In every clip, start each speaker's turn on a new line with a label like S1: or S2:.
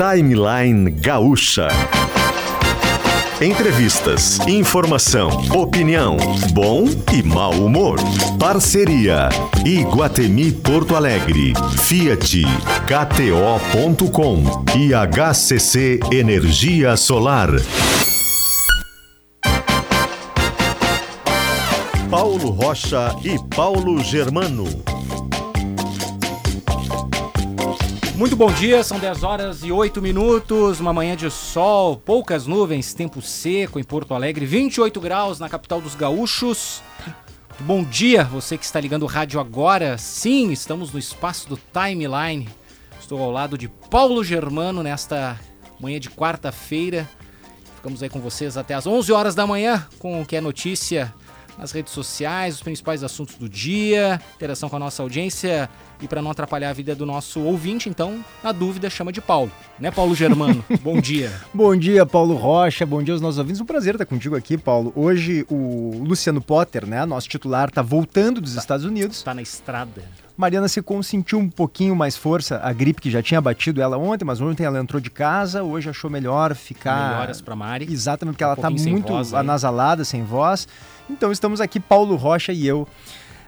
S1: Timeline Gaúcha. Entrevistas, informação, opinião, bom e mau humor. Parceria Iguatemi Porto Alegre, Fiat, KTO.com e HCC Energia Solar. Paulo Rocha e Paulo Germano.
S2: Muito bom dia, são 10 horas e 8 minutos, uma manhã de sol, poucas nuvens, tempo seco em Porto Alegre, 28 graus na capital dos gaúchos. Bom dia, você que está ligando o rádio agora. Sim, estamos no espaço do Timeline. Estou ao lado de Paulo Germano nesta manhã de quarta-feira. Ficamos aí com vocês até as 11 horas da manhã com o que é notícia nas redes sociais, os principais assuntos do dia, interação com a nossa audiência e para não atrapalhar a vida do nosso ouvinte, então, na dúvida, chama de Paulo. Né, Paulo Germano? bom dia.
S3: Bom dia, Paulo Rocha. Bom dia aos nossos ouvintes. Um prazer estar contigo aqui, Paulo. Hoje o Luciano Potter, né, nosso titular, está voltando dos tá, Estados Unidos.
S2: Está na estrada.
S3: Mariana se sentiu um pouquinho mais força, a gripe que já tinha batido ela ontem, mas ontem ela entrou de casa, hoje achou melhor ficar.
S2: Melhoras para Mari.
S3: Exatamente, porque um ela está muito anasalada, sem voz. Então estamos aqui, Paulo Rocha e eu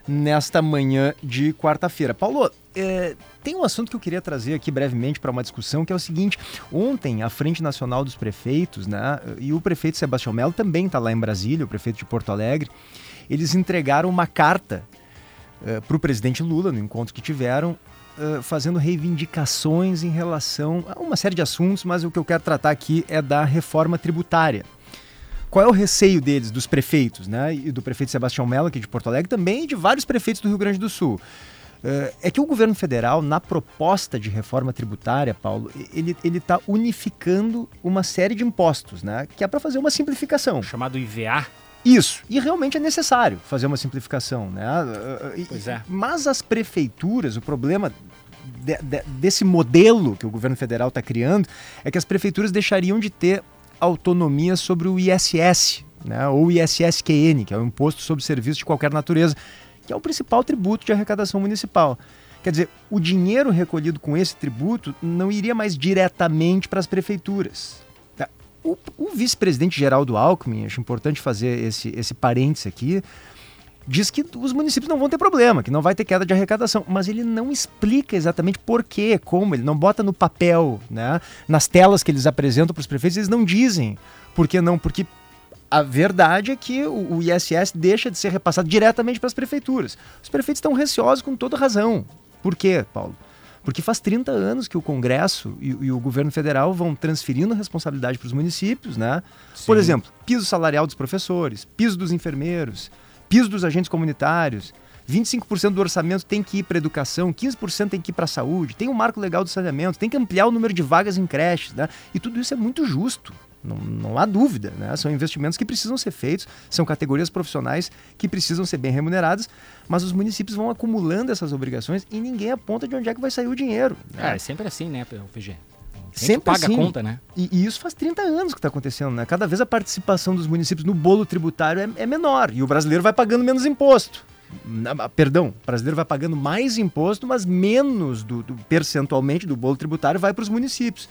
S3: nesta manhã de quarta-feira. Paulo, é, tem um assunto que eu queria trazer aqui brevemente para uma discussão, que é o seguinte: ontem, a Frente Nacional dos Prefeitos, né, e o prefeito Sebastião Melo também está lá em Brasília, o prefeito de Porto Alegre, eles entregaram uma carta é, para o presidente Lula, no encontro que tiveram, é, fazendo reivindicações em relação a uma série de assuntos, mas o que eu quero tratar aqui é da reforma tributária. Qual é o receio deles, dos prefeitos, né? E do prefeito Sebastião Mello, aqui de Porto Alegre, também e de vários prefeitos do Rio Grande do Sul. Uh, é que o governo federal, na proposta de reforma tributária, Paulo, ele está unificando uma série de impostos, né? Que é para fazer uma simplificação.
S2: Chamado IVA.
S3: Isso. E realmente é necessário fazer uma simplificação, né?
S2: Pois é.
S3: Mas as prefeituras, o problema de, de, desse modelo que o governo federal está criando é que as prefeituras deixariam de ter autonomia sobre o ISS, né, ou ISSQN, que é o Imposto sobre Serviços de Qualquer Natureza, que é o principal tributo de arrecadação municipal. Quer dizer, o dinheiro recolhido com esse tributo não iria mais diretamente para as prefeituras. Tá? O, o vice-presidente Geraldo Alckmin, acho importante fazer esse, esse parênteses aqui, diz que os municípios não vão ter problema, que não vai ter queda de arrecadação, mas ele não explica exatamente por quê, como, ele não bota no papel, né? Nas telas que eles apresentam para os prefeitos, eles não dizem por que não, porque a verdade é que o, ISS deixa de ser repassado diretamente para as prefeituras. Os prefeitos estão receosos com toda razão. Por quê, Paulo? Porque faz 30 anos que o Congresso e, e o governo federal vão transferindo a responsabilidade para os municípios, né? Sim. Por exemplo, piso salarial dos professores, piso dos enfermeiros, piso dos agentes comunitários, 25% do orçamento tem que ir para educação, 15% tem que ir para a saúde, tem um marco legal do saneamento, tem que ampliar o número de vagas em creches, né? E tudo isso é muito justo. Não, não há dúvida, né? São investimentos que precisam ser feitos, são categorias profissionais que precisam ser bem remuneradas, mas os municípios vão acumulando essas obrigações e ninguém aponta de onde é que vai sair o dinheiro.
S2: Né? É, é sempre assim, né, PG?
S3: Sempre
S2: paga
S3: assim.
S2: a conta, né?
S3: E, e, isso faz 30 anos que está acontecendo, né? Cada vez a participação dos municípios no bolo tributário é, é menor e o brasileiro vai pagando menos imposto. Na, perdão, o brasileiro vai pagando mais imposto, mas menos do, do percentualmente do bolo tributário vai para os municípios.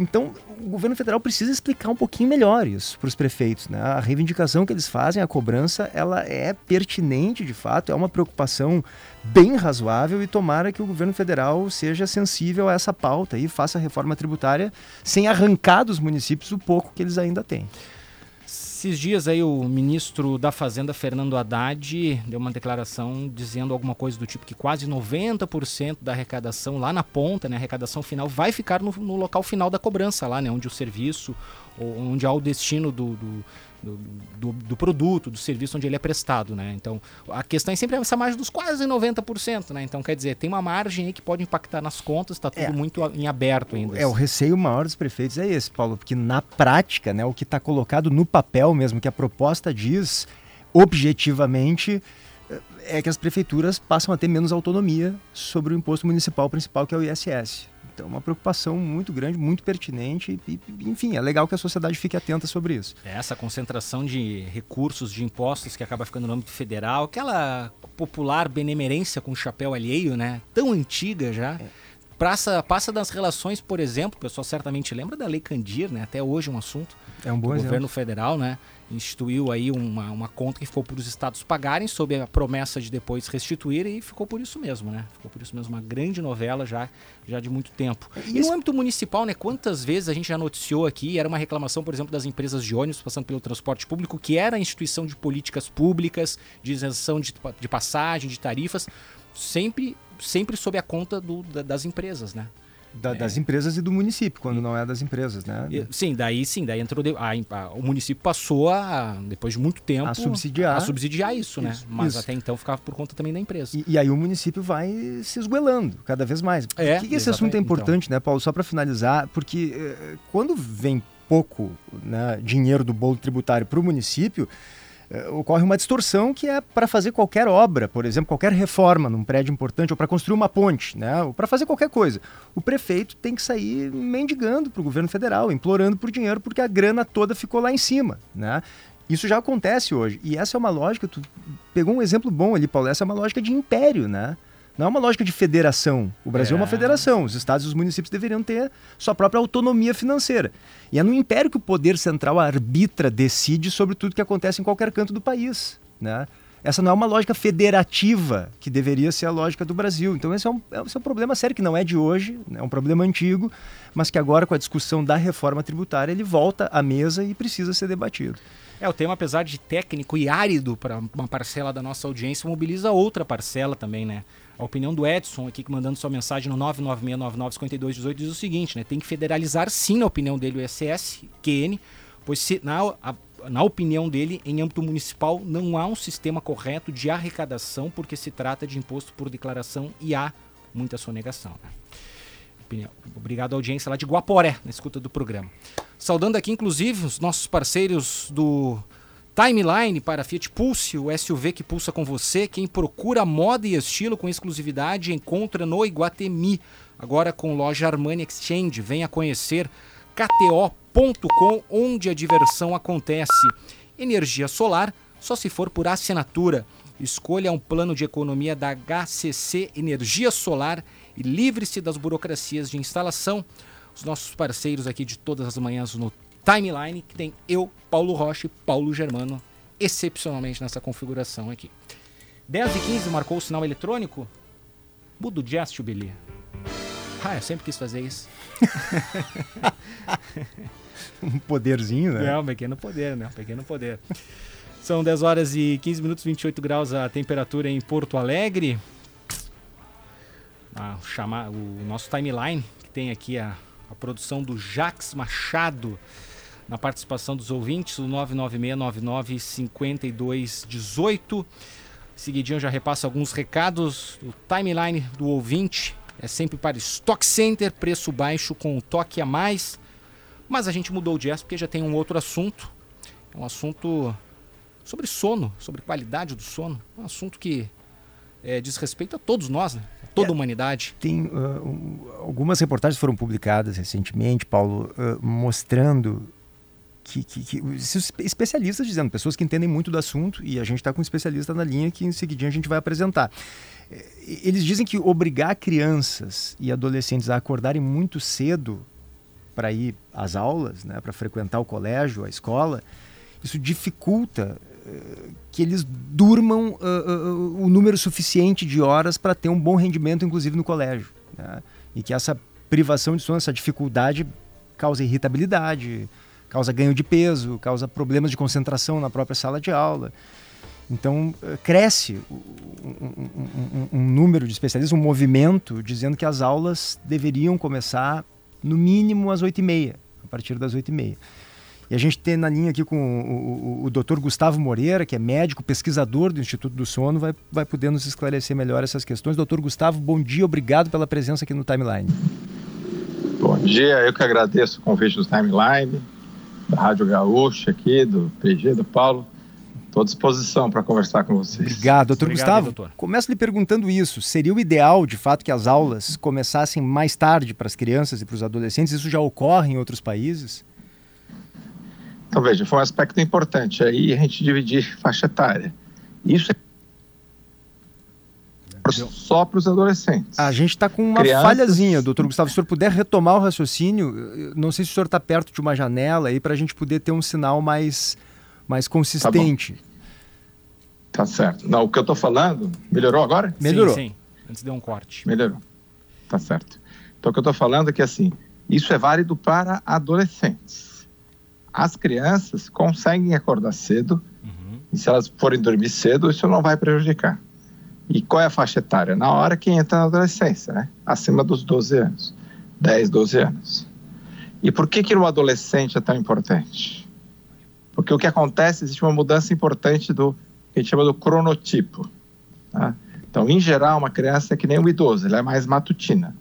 S3: Então, o governo federal precisa explicar um pouquinho melhor isso para os prefeitos. Né? A reivindicação que eles fazem, a cobrança, ela é pertinente de fato, é uma preocupação bem razoável e tomara que o governo federal seja sensível a essa pauta e faça a reforma tributária sem arrancar dos municípios o pouco que eles ainda têm.
S2: Esses dias aí o ministro da Fazenda, Fernando Haddad, deu uma declaração dizendo alguma coisa do tipo que quase 90% da arrecadação lá na ponta, né, a arrecadação final, vai ficar no, no, local final da cobrança lá, né, onde o serviço, onde há o destino do, do do, do, do, produto, do serviço onde ele é prestado, né? Então, a questão é sempre essa margem dos quase 90%, né? Então, quer dizer, tem uma margem aí que pode impactar nas contas, está tudo é, muito em aberto ainda.
S3: É, o receio maior dos prefeitos é esse, Paulo, porque na prática, né, o que está colocado no papel mesmo, que a proposta diz objetivamente, é que as prefeituras passam a ter menos autonomia sobre o imposto municipal principal, que é o ISS. Então, uma preocupação muito grande, muito pertinente e, enfim, é legal que a sociedade fique atenta sobre isso.
S2: É essa concentração de recursos, de impostos que acaba ficando no âmbito federal, aquela popular benemerência com chapéu alheio, né? Tão antiga já. É passa, passa das relações, por exemplo, o pessoal certamente lembra da Lei Candir, né? Até hoje é um assunto.
S3: É um bom
S2: o
S3: exemplo.
S2: governo federal, né? instituiu aí uma, uma conta que ficou para os estados pagarem, sob a promessa de depois restituir, e ficou por isso mesmo, né? Ficou por isso mesmo, uma grande novela já, já de muito tempo. E no âmbito municipal, né? Quantas vezes a gente já noticiou aqui, era uma reclamação, por exemplo, das empresas de ônibus passando pelo transporte público, que era a instituição de políticas públicas, de isenção de, de passagem, de tarifas, sempre, sempre sob a conta do, das empresas, né?
S3: Da, é. Das empresas e do município, quando não é das empresas, né?
S2: Sim, daí sim, daí entrou. A, a, o município passou a, depois de muito tempo,
S3: a subsidiar,
S2: a subsidiar isso, né?
S3: isso
S2: né? Mas
S3: isso.
S2: até então ficava por conta também da empresa.
S3: E, e aí o município vai se esguelando cada vez mais.
S2: É,
S3: Por que, que esse assunto é importante, então. né, Paulo? Só para finalizar, porque eh, quando vem pouco né, dinheiro do bolo tributário para o município, ocorre uma distorção que é para fazer qualquer obra, por exemplo, qualquer reforma num prédio importante ou para construir uma ponte, né, ou para fazer qualquer coisa. O prefeito tem que sair mendigando para o governo federal, implorando por dinheiro, porque a grana toda ficou lá em cima. Né? Isso já acontece hoje. E essa é uma lógica, tu pegou um exemplo bom ali, Paulo, essa é uma lógica de império, né? Não é uma lógica de federação. O Brasil é, é uma federação. Os estados e os municípios deveriam ter sua própria autonomia financeira. E é no império que o poder central arbitra, decide sobre tudo que acontece em qualquer canto do país. Né? Essa não é uma lógica federativa que deveria ser a lógica do Brasil. Então, esse é um, esse é um problema sério que não é de hoje, né? é um problema antigo, mas que agora, com a discussão da reforma tributária, ele volta à mesa e precisa ser debatido.
S2: É, o tema, apesar de técnico e árido para uma parcela da nossa audiência, mobiliza outra parcela também, né? A opinião do Edson aqui, que mandando sua mensagem no 996995218, diz o seguinte, né? Tem que federalizar sim, na opinião dele, o SS, QN, pois se, na, a, na opinião dele, em âmbito municipal, não há um sistema correto de arrecadação, porque se trata de imposto por declaração e há muita sonegação. Né? Obrigado à audiência lá de Guaporé, na escuta do programa. Saudando aqui, inclusive, os nossos parceiros do Timeline para Fiat Pulse, o SUV que pulsa com você. Quem procura moda e estilo com exclusividade encontra no Iguatemi. Agora com loja Armani Exchange. Venha conhecer kto.com, onde a diversão acontece. Energia solar só se for por assinatura. Escolha um plano de economia da HCC Energia Solar e livre-se das burocracias de instalação. Os nossos parceiros aqui de todas as manhãs no timeline que tem eu, Paulo Rocha e Paulo Germano, excepcionalmente nessa configuração aqui. 10 e 15 marcou o sinal eletrônico. Muda o gesto, Billy. Ah, eu sempre quis fazer isso.
S3: um poderzinho, né?
S2: É, um pequeno poder, né? Um pequeno poder. São 10 horas e 15 minutos, 28 graus a temperatura em Porto Alegre. Ah, chamar, o nosso timeline, que tem aqui a, a produção do Jax Machado na participação dos ouvintes, o 996995218. Seguidinho eu já repasso alguns recados. O timeline do ouvinte é sempre para Stock Center, preço baixo com um toque a mais. Mas a gente mudou o jazz porque já tem um outro assunto. É um assunto sobre sono, sobre qualidade do sono. Um assunto que é, diz respeito a todos nós, né? a toda a humanidade.
S3: Tem uh, algumas reportagens foram publicadas recentemente, Paulo, uh, mostrando que, que, que, especialistas dizendo, pessoas que entendem muito do assunto, e a gente está com um especialista na linha que em seguidinho a gente vai apresentar. É, eles dizem que obrigar crianças e adolescentes a acordarem muito cedo para ir às aulas, né, para frequentar o colégio, a escola, isso dificulta uh, que eles durmam uh, uh, o número suficiente de horas para ter um bom rendimento, inclusive no colégio. Né? E que essa privação de sono, essa dificuldade causa irritabilidade, causa ganho de peso, causa problemas de concentração na própria sala de aula. Então, eh, cresce um, um, um, número de especialistas, um movimento dizendo que as aulas deveriam começar no mínimo às 8h30, a partir das 8h30. E a gente tem na linha aqui com o, o, o doutor Gustavo Moreira, que é médico, pesquisador do Instituto do Sono, vai, vai poder nos esclarecer melhor essas questões. Doutor Gustavo, bom dia, obrigado pela presença aqui no Timeline.
S4: Bom dia, eu que agradeço o convite do Timeline da Rádio Gaúcha aqui, do PG, do Paulo. Estou à disposição para conversar com vocês.
S3: Obrigado, doutor Obrigado, Gustavo. Doutor. Começo lhe perguntando isso. Seria o ideal, de fato, que as aulas começassem mais tarde para as crianças e para os adolescentes? Isso já ocorre em outros países?
S4: Então, veja, foi um aspecto importante aí a gente dividir faixa etária. Isso é só para os adolescentes.
S3: A gente está com uma Crianças... falhazinha, doutor Gustavo. Se o senhor puder retomar o raciocínio, não sei se o senhor está perto de uma janela aí para a gente poder ter um sinal mais, mais consistente.
S4: Tá, tá certo. Não, o que eu estou falando, melhorou agora?
S2: Melhorou. Sim, sim. Antes deu um corte.
S4: Melhorou. Tá certo. Então o que eu estou falando é que assim, isso é válido para adolescentes. As crianças conseguem acordar cedo, uhum. e se elas forem dormir cedo, isso não vai prejudicar. E qual é a faixa etária? Na hora que entra na adolescência, né? Acima dos 12 anos. 10, 12 anos. E por que que o adolescente é tão importante? Porque o que acontece, existe uma mudança importante do que a gente chama do cronotipo. Tá? Então, em geral, uma criança é que nem um idoso, ela é mais matutina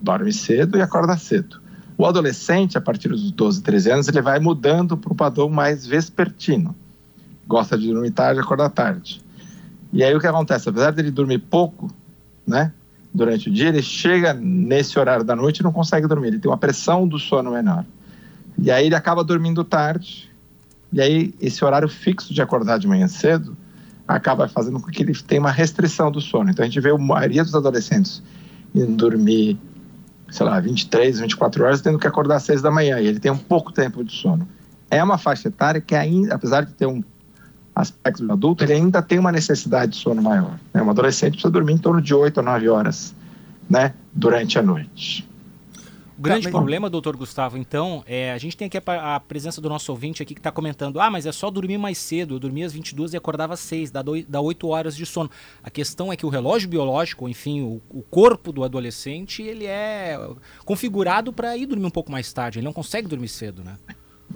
S4: dorme cedo e acorda cedo. O adolescente, a partir dos 12, 13 anos, ele vai mudando para o padrão mais vespertino. Gosta de dormir tarde, acordar tarde. E aí o que acontece? Apesar dele dormir pouco, né, durante o dia, ele chega nesse horário da noite e não consegue dormir. Ele tem uma pressão do sono menor. E aí ele acaba dormindo tarde. E aí esse horário fixo de acordar de manhã cedo acaba fazendo com que ele tenha uma restrição do sono. Então a gente vê a maioria dos adolescentes indo dormir, sei lá, 23, 24 horas, tendo que acordar às 6 da manhã, e ele tem um pouco tempo de sono. É uma faixa etária que ainda, apesar de ter um aspecto do adulto, ele ainda tem uma necessidade de sono maior. Né? Um adolescente precisa dormir em torno de 8 a 9 horas né, durante a noite.
S2: O grande tá, problema, doutor Gustavo, então, é a gente tem aqui a, a presença do nosso ouvinte aqui que está comentando: ah, mas é só dormir mais cedo. Eu dormia às 22 e acordava às 6, dá, do, dá 8 horas de sono. A questão é que o relógio biológico, enfim, o, o corpo do adolescente, ele é configurado para ir dormir um pouco mais tarde. Ele não consegue dormir cedo, né?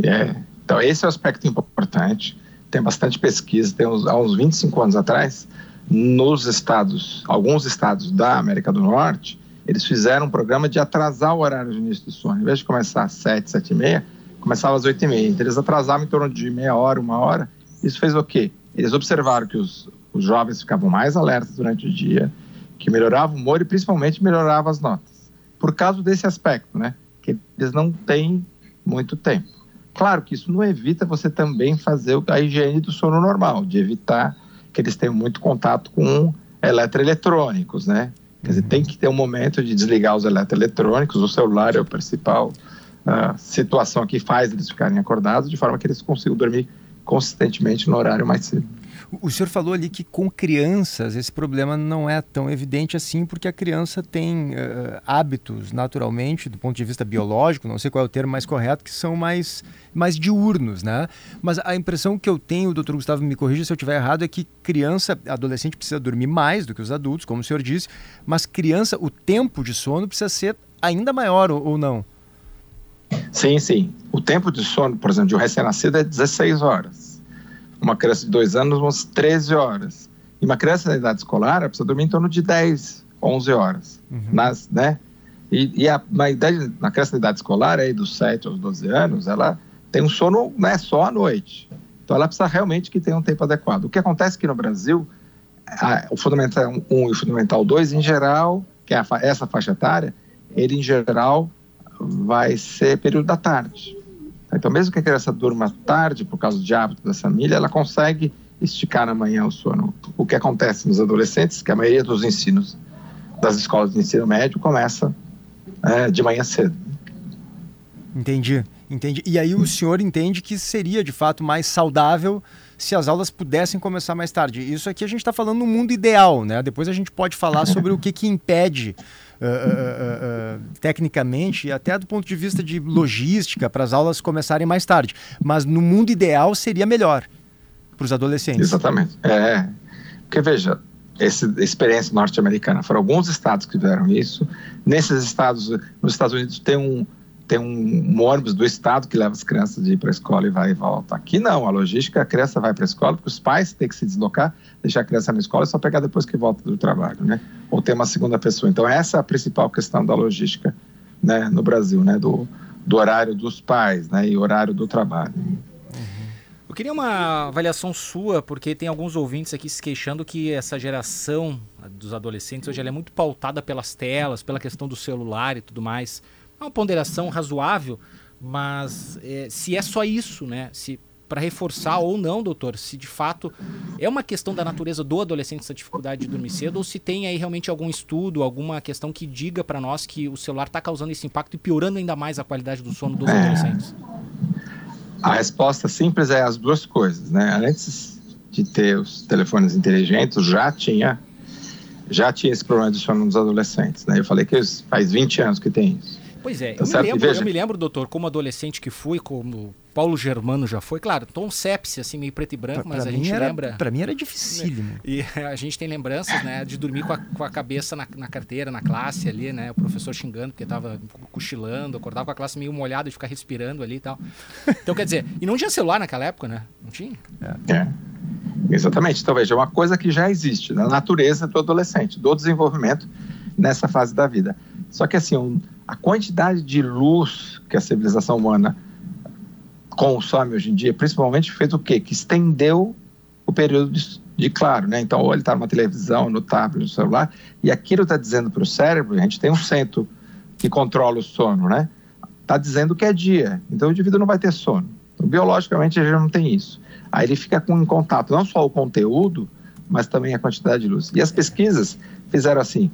S4: É. Então, esse é um aspecto importante. Tem bastante pesquisa. Tem uns, há uns 25 anos atrás, nos estados, alguns estados da América do Norte, eles fizeram um programa de atrasar o horário de início do sono. Em vez de começar às 7, 7 e meia, começava às 8 e meia. Então, eles atrasavam em torno de meia hora, uma hora. Isso fez o quê? Eles observaram que os, os jovens ficavam mais alertas durante o dia, que melhorava o humor e principalmente melhorava as notas. Por causa desse aspecto, né? Que eles não têm muito tempo. Claro que isso não evita você também fazer a higiene do sono normal, de evitar que eles tenham muito contato com eletroeletrônicos, né? Quer dizer, tem que ter um momento de desligar os eletroeletrônicos, o celular é a principal uh, situação que faz eles ficarem acordados, de forma que eles consigam dormir consistentemente no horário mais cedo.
S3: O senhor falou ali que com crianças esse problema não é tão evidente assim, porque a criança tem uh, hábitos naturalmente, do ponto de vista biológico, não sei qual é o termo mais correto, que são mais, mais diurnos, né? Mas a impressão que eu tenho, o doutor Gustavo me corrija se eu estiver errado, é que criança, adolescente precisa dormir mais do que os adultos, como o senhor disse, mas criança, o tempo de sono precisa ser ainda maior ou, ou não?
S4: Sim, sim. O tempo de sono, por exemplo, de um recém-nascido é 16 horas uma criança de dois anos, umas 13 horas. E uma criança na idade escolar precisa dormir em torno de 10, 11 horas. Uhum. Nas, né? E, e a, na, idade, na criança na idade escolar, aí, dos 7 aos 12 anos, ela tem um sono né, só à noite. Então ela precisa realmente que tenha um tempo adequado. O que acontece aqui no Brasil, a, o Fundamental 1 e o Fundamental 2, em geral, que é a, essa faixa etária, ele em geral vai ser período da tarde. Então, mesmo que a criança durma tarde por causa de hábito da família, ela consegue esticar na manhã o sono. O que acontece nos adolescentes, que a maioria dos ensinos das escolas de ensino médio começa é, de manhã cedo.
S3: Entendi, entendi. E aí o senhor entende que seria de fato mais saudável se as aulas pudessem começar mais tarde. Isso aqui a gente está falando no mundo ideal, né? Depois a gente pode falar sobre o que, que impede uh, uh, uh, tecnicamente e até do ponto de vista de logística para as aulas começarem mais tarde. Mas no mundo ideal seria melhor para os adolescentes.
S4: Exatamente. É, porque veja, essa experiência norte-americana foram alguns estados que fizeram isso. Nesses estados, nos Estados Unidos tem um tem um, um, ônibus do estado que leva as crianças de ir para a escola e vai e volta. Aqui não, a logística, a criança vai para a escola, porque os pais têm que se deslocar, deixar a criança na escola e só pegar depois que volta do trabalho, né? Ou ter uma segunda pessoa. Então essa é a principal questão da logística, né, no Brasil, né, do, do horário dos pais, né, e horário do trabalho.
S2: Eu queria uma avaliação sua, porque tem alguns ouvintes aqui se queixando que essa geração dos adolescentes hoje é muito pautada pelas telas, pela questão do celular e tudo mais. É uma ponderação razoável, mas é, se é só isso, né? Se para reforçar ou não, doutor, se de fato é uma questão da natureza do adolescente essa dificuldade de dormir cedo ou se tem aí realmente algum estudo, alguma questão que diga para nós que o celular está causando esse impacto e piorando ainda mais a qualidade do sono dos é. adolescentes.
S4: A resposta simples é as duas coisas, né? Antes de ter os telefones inteligentes, já tinha já tinha esse problema de sono nos adolescentes, né? Eu falei que faz 20 anos que tem isso.
S2: Pois é, tá eu, me lembro, eu me lembro, doutor, como adolescente que fui, como Paulo Germano já foi, claro, tom sepsi, assim, meio preto e branco, pra, mas pra a gente
S3: era,
S2: lembra.
S3: Pra mim era dificílimo.
S2: E a gente tem lembranças, né, de dormir com a, com a cabeça na, na, carteira, na classe ali, né, o professor xingando porque tava cochilando, acordava com a classe meio molhada de ficar respirando ali e tal. Então, quer dizer, e não tinha celular naquela época, né? Não tinha?
S4: É. é. Exatamente. Então, veja, é uma coisa que já existe na natureza do adolescente, do desenvolvimento nessa fase da vida. Só que, assim, a quantidade de luz que a civilização humana consome hoje em dia, principalmente fez o quê? Que estendeu o período de, de claro, né? Então, ou ele está numa televisão, no tablet, no celular, e aquilo está dizendo para o cérebro, a gente tem um centro que controla o sono, né? Está dizendo que é dia, então o indivíduo não vai ter sono. Então, biologicamente, gente não tem isso. Aí ele fica com em contato não só o conteúdo, mas também a quantidade de luz. E as pesquisas fizeram assim,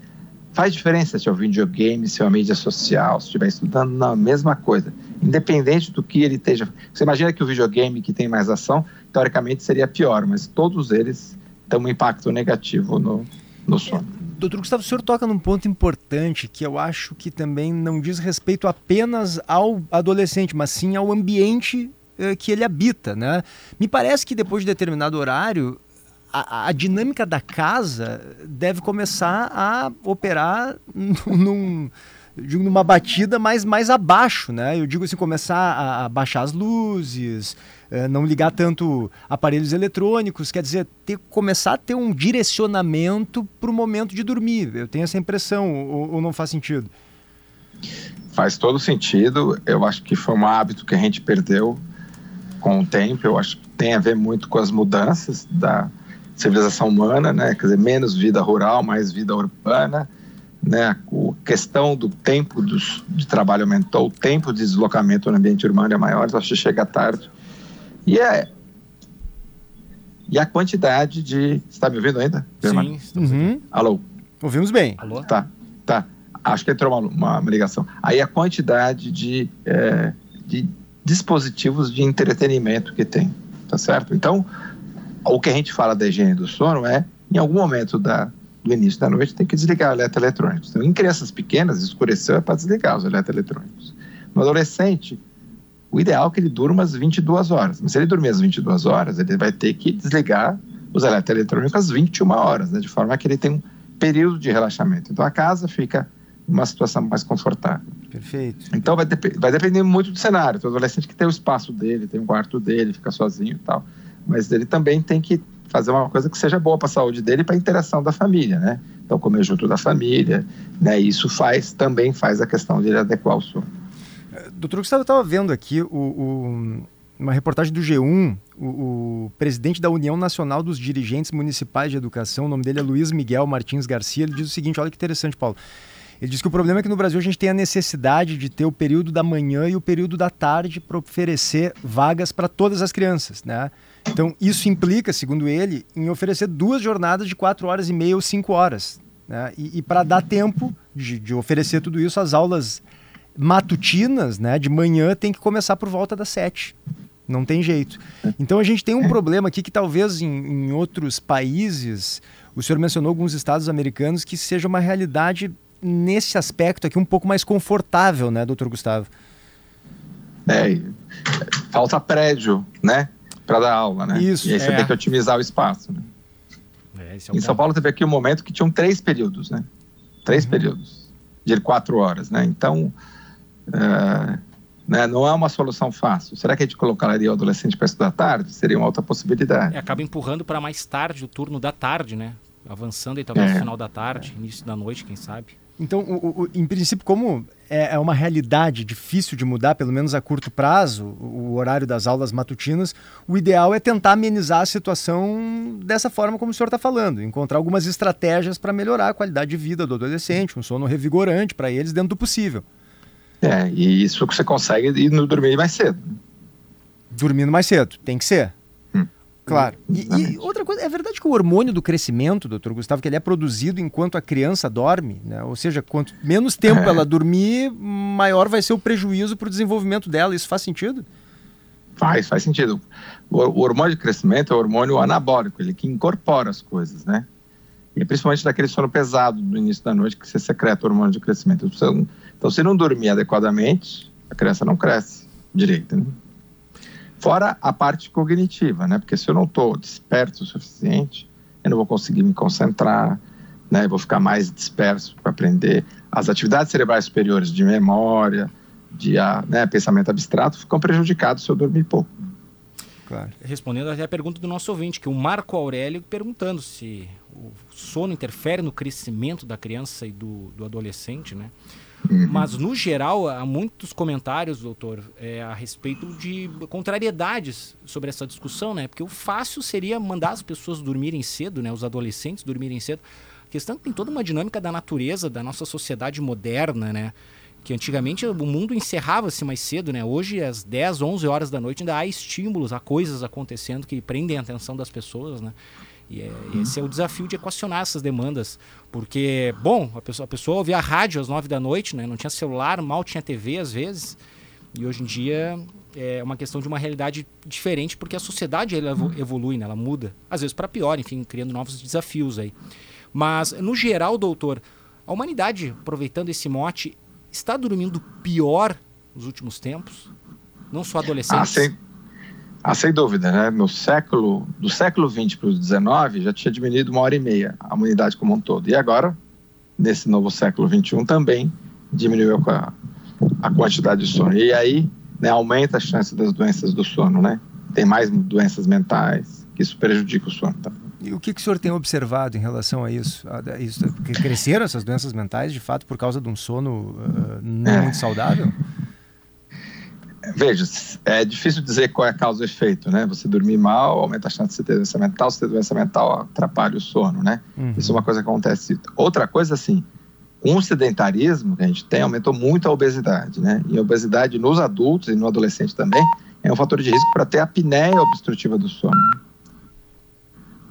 S4: Faz diferença se é um videogame, se é uma mídia social, se estiver estudando, não, mesma coisa. Independente do que ele esteja. Você imagina que o videogame que tem mais ação, teoricamente seria pior, mas todos eles têm um impacto negativo no, no sono.
S3: Doutor Gustavo, o senhor toca num ponto importante que eu acho que também não diz respeito apenas ao adolescente, mas sim ao ambiente eh, que ele habita, né? Me parece que depois de determinado horário, a, a, dinâmica da casa deve começar a operar num, numa batida mais, mais abaixo, né? Eu digo assim, começar a, a baixar as luzes, é, não ligar tanto aparelhos eletrônicos, quer dizer, ter, começar a ter um direcionamento para o momento de dormir. Eu tenho essa impressão, ou, ou não faz sentido?
S4: Faz todo sentido. Eu acho que foi um hábito que a gente perdeu com o tempo. Eu acho que tem a ver muito com as mudanças da, civilização humana, né? Quer dizer, menos vida rural, mais vida urbana, né? A questão do tempo dos, de trabalho aumentou, o tempo de deslocamento no ambiente urbano é maior, então você chega tarde. E é e a quantidade de. Você está me ouvindo ainda?
S2: Sim. Uhum.
S4: Alô?
S3: Ouvimos bem.
S2: Alô?
S4: Tá, tá. Acho que entrou uma, uma, uma ligação. Aí a quantidade de, é, de dispositivos de entretenimento que tem, tá certo? Então, o que a gente fala da higiene do sono é, em algum momento da, do início da noite, tem que desligar eletroeletrônicos. Então, em crianças pequenas, escureceu é para desligar os eletroeletrônicos. No adolescente, o ideal é que ele durma as 22 horas. Mas se ele dormir as 22 horas, ele vai ter que desligar os eletroeletrônicos às 21 horas, né, de forma que ele tem um período de relaxamento. Então, a casa fica numa situação mais confortável.
S3: Perfeito.
S4: Então, vai, dep vai depender muito do cenário. O adolescente que tem o espaço dele, tem o quarto dele, fica sozinho e tal mas ele também tem que fazer uma coisa que seja boa para a saúde dele e para a interação da família, né? Então, comer junto da família, né? Isso faz, também faz a questão de adequar o sono.
S3: É, doutor Gustavo, estava vendo aqui o, o, uma reportagem do G1, o, o, presidente da União Nacional dos Dirigentes Municipais de Educação, o nome dele é Luiz Miguel Martins Garcia, ele diz o seguinte, olha que interessante, Paulo. Ele diz que o problema é que no Brasil a gente tem a necessidade de ter o período da manhã e o período da tarde para oferecer vagas para todas as crianças, né? Então, isso implica, segundo ele, em oferecer duas jornadas de quatro horas e meia ou cinco horas. Né? E, e para dar tempo de, de, oferecer tudo isso, as aulas matutinas, né, de manhã, tem que começar por volta das sete. Não tem jeito. Então, a gente tem um problema aqui que talvez em, em outros países, o senhor mencionou alguns estados americanos, que seja uma realidade nesse aspecto aqui um pouco mais confortável, né, doutor Gustavo?
S4: É, falta prédio, né? Para dar aula, né?
S3: Isso.
S4: E aí você é. tem que otimizar o espaço, né? É, é em São Paulo teve aqui um momento que tinham três períodos, né? Três uhum. períodos de quatro horas, né? Então, uh, né, não é uma solução fácil. Será que a gente colocaria o adolescente para estudar tarde? Seria uma outra possibilidade.
S2: É, acaba empurrando para mais tarde o turno da tarde, né? Avançando aí talvez no final da tarde, início da noite, quem sabe.
S3: Então, o, o, em princípio, como é, é, uma realidade difícil de mudar, pelo menos a curto prazo, o, horário das aulas matutinas, o ideal é tentar amenizar a situação dessa forma como o senhor está falando, encontrar algumas estratégias para melhorar a qualidade de vida do adolescente, um sono revigorante para eles dentro do possível.
S4: É, e isso que você consegue ir no dormir mais cedo.
S3: Dormindo mais cedo, tem que ser. Claro. E, e outra coisa, é verdade que o hormônio do crescimento, doutor Gustavo, que ele é produzido enquanto a criança dorme, né? Ou seja, quanto menos tempo
S4: É.
S3: ela dormir, maior vai ser o prejuízo para o desenvolvimento dela. Isso faz sentido?
S4: Faz, faz sentido. O, o hormônio de crescimento é o hormônio anabólico, ele que incorpora as coisas, né? E principalmente daquele sono pesado no início da noite que você secreta o hormônio de crescimento. Então, então, se não dormir adequadamente, a criança não cresce direito, né? Fora a parte cognitiva, né? Porque se eu não estou desperto o suficiente, eu não vou conseguir me concentrar, né? Eu vou ficar mais disperso para aprender. As atividades cerebrais superiores de memória, de ah, né, pensamento abstrato, ficam prejudicados se eu dormir pouco.
S3: Claro.
S2: Respondendo até a pergunta do nosso ouvinte, que o Marco Aurélio perguntando se o sono interfere no crescimento da criança e do, do adolescente, né? Mas, no geral, há muitos comentários, doutor, é, a respeito de contrariedades sobre essa discussão, né? Porque o fácil seria mandar as pessoas dormirem cedo, né? Os adolescentes dormirem cedo. A questão é que tem toda uma dinâmica da natureza da nossa sociedade moderna, né? Que antigamente o mundo encerrava-se mais cedo, né? Hoje, às 10, 11 horas da noite, ainda há estímulos, há coisas acontecendo que prendem a atenção das pessoas, né? E é, esse é o desafio de equacionar essas demandas. Porque, bom, a pessoa, a pessoa ouvia a rádio às 9 da noite, né? Não tinha celular, mal tinha TV às vezes. E hoje em dia é uma questão de uma realidade diferente, porque a sociedade ela evo- evolui, né? ela muda. Às vezes para pior, enfim, criando novos desafios aí. Mas, no geral, doutor, a humanidade, aproveitando esse mote, está dormindo pior nos últimos tempos? Não só
S4: Ah,
S2: adolescentes?
S4: sem, ah, sem dúvida, né? No século, do século XX para o XIX, já tinha diminuído uma hora e meia a humanidade como um todo. E agora, nesse novo século XXI, também diminuiu a, a quantidade de sono. E aí, né, aumenta a chance das doenças do sono, né? Tem mais doenças mentais, que isso prejudica o sono. Tá?
S3: E o que, que o senhor tem observado em relação a isso? A- isso? Porque cresceram essas doenças mentais, de fato, por causa de um sono ah, não
S4: É.
S3: muito saudável?
S4: Veja, é difícil dizer qual é a causa e efeito, né? Você dormir mal aumenta a chance de você ter doença mental, se ter doença mental atrapalha o sono, né?
S3: Uhum.
S4: Isso é uma coisa que acontece. Outra coisa, assim, com o sedentarismo que a gente tem, aumentou muito a obesidade, né? E a obesidade nos adultos e no adolescente também é um fator de risco para ter apneia obstrutiva do sono.